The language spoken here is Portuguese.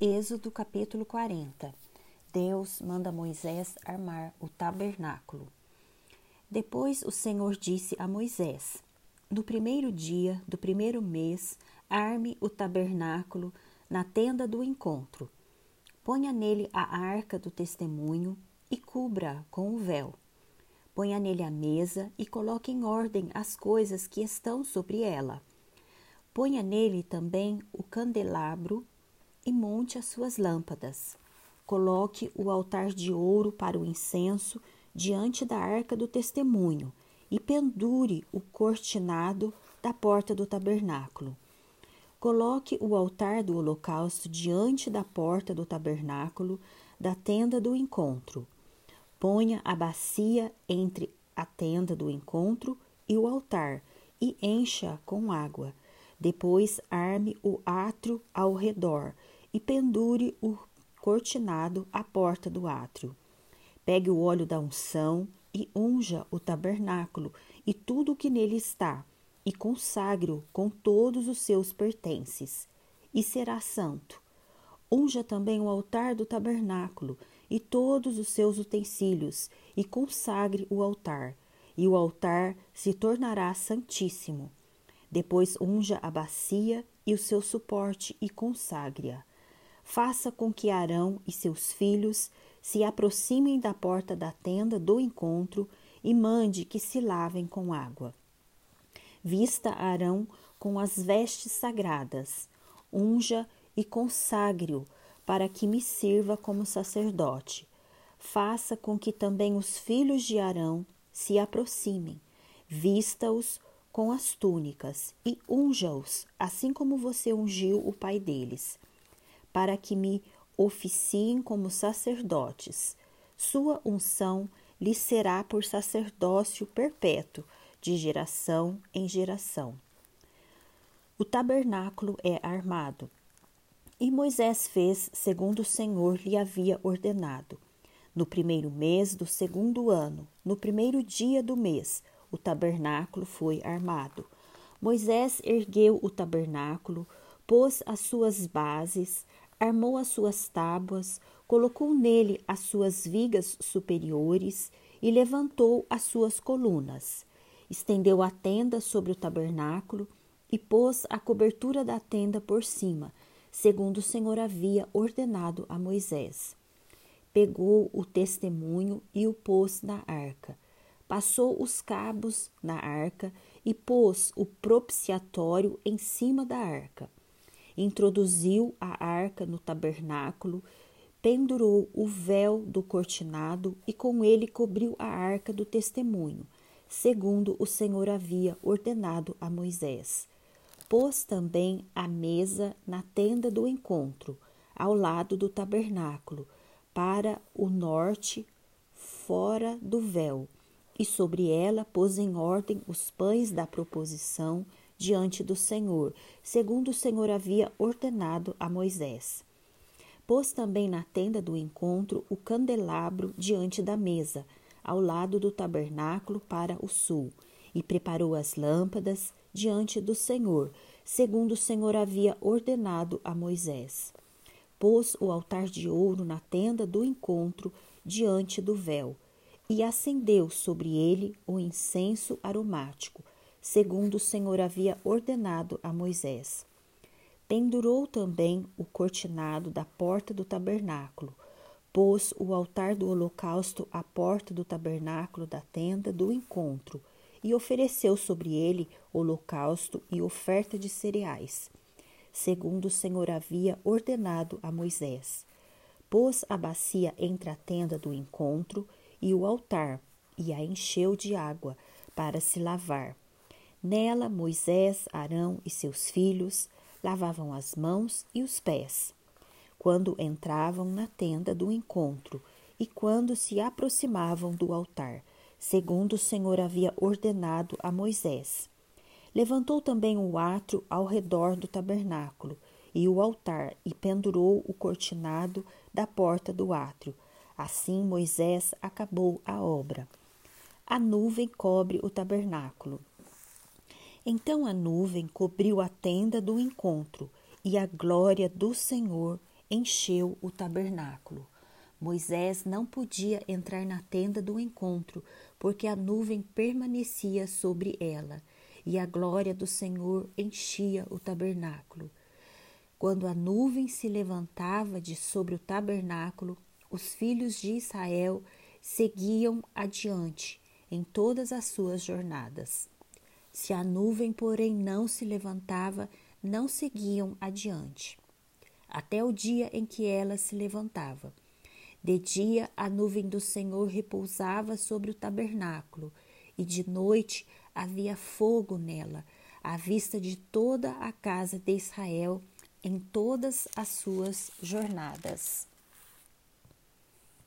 Êxodo capítulo 40 Deus manda Moisés armar o tabernáculo. Depois o Senhor disse a Moisés: No primeiro dia do primeiro mês, arme o tabernáculo na tenda do encontro. Ponha nele a arca do testemunho e cubra com o véu. Ponha nele a mesa e coloque em ordem as coisas que estão sobre ela. Ponha nele também o candelabro e monte as suas lâmpadas. Coloque o altar de ouro para o incenso diante da arca do testemunho e pendure o cortinado da porta do tabernáculo. Coloque o altar do holocausto diante da porta do tabernáculo da tenda do encontro. Ponha a bacia entre a tenda do encontro e o altar e encha com água. Depois arme o átrio ao redor e pendure o cortinado à porta do átrio. Pegue o óleo da unção e unja o tabernáculo e tudo o que nele está, e consagre-o com todos os seus pertences, e será santo. Unja também o altar do tabernáculo e todos os seus utensílios, e consagre o altar, e o altar se tornará santíssimo. Depois unja a bacia e o seu suporte e consagre-a faça com que Arão e seus filhos se aproximem da porta da tenda do encontro e mande que se lavem com água. Vista Arão com as vestes sagradas, unja e consagre-o para que me sirva como sacerdote. Faça com que também os filhos de Arão se aproximem, vista-os com as túnicas e unja-os, assim como você ungiu o pai deles para que me oficiem como sacerdotes. Sua unção lhe será por sacerdócio perpétuo, de geração em geração. O tabernáculo é armado. E Moisés fez segundo o Senhor lhe havia ordenado. No primeiro mês do segundo ano, no primeiro dia do mês, o tabernáculo foi armado. Moisés ergueu o tabernáculo, pôs as suas bases, armou as suas tábuas, colocou nele as suas vigas superiores e levantou as suas colunas. Estendeu a tenda sobre o tabernáculo e pôs a cobertura da tenda por cima, segundo o Senhor havia ordenado a Moisés. Pegou o testemunho e o pôs na arca. Passou os cabos na arca e pôs o propiciatório em cima da arca introduziu a arca no tabernáculo, pendurou o véu do cortinado e com ele cobriu a arca do testemunho, segundo o Senhor havia ordenado a Moisés. Pôs também a mesa na tenda do encontro, ao lado do tabernáculo, para o norte, fora do véu, e sobre ela pôs em ordem os pães da proposição diante do Senhor, segundo o Senhor havia ordenado a Moisés. Pôs também na tenda do encontro o candelabro diante da mesa, ao lado do tabernáculo para o sul, e preparou as lâmpadas diante do Senhor, segundo o Senhor havia ordenado a Moisés. Pôs o altar de ouro na tenda do encontro diante do véu, e acendeu sobre ele o incenso aromático, segundo o Senhor havia ordenado a Moisés. Pendurou também o cortinado da porta do tabernáculo, pôs o altar do holocausto à porta do tabernáculo da tenda do encontro e ofereceu sobre ele holocausto e oferta de cereais, segundo o Senhor havia ordenado a Moisés. Pôs a bacia entre a tenda do encontro e o altar e a encheu de água para se lavar. Nela, Moisés, Arão e seus filhos lavavam as mãos e os pés, quando entravam na tenda do encontro e quando se aproximavam do altar, segundo o Senhor havia ordenado a Moisés. Levantou também o átrio ao redor do tabernáculo e o altar e pendurou o cortinado da porta do átrio. Assim Moisés acabou a obra. A nuvem cobre o tabernáculo então a nuvem cobriu a tenda do encontro, e a glória do Senhor encheu o tabernáculo. Moisés não podia entrar na tenda do encontro, porque a nuvem permanecia sobre ela, e a glória do Senhor enchia o tabernáculo. Quando a nuvem se levantava de sobre o tabernáculo, os filhos de Israel seguiam adiante em todas as suas jornadas. Se a nuvem, porém, não se levantava, não seguiam adiante, até o dia em que ela se levantava. De dia a nuvem do Senhor repousava sobre o tabernáculo, e de noite havia fogo nela, à vista de toda a casa de Israel em todas as suas jornadas.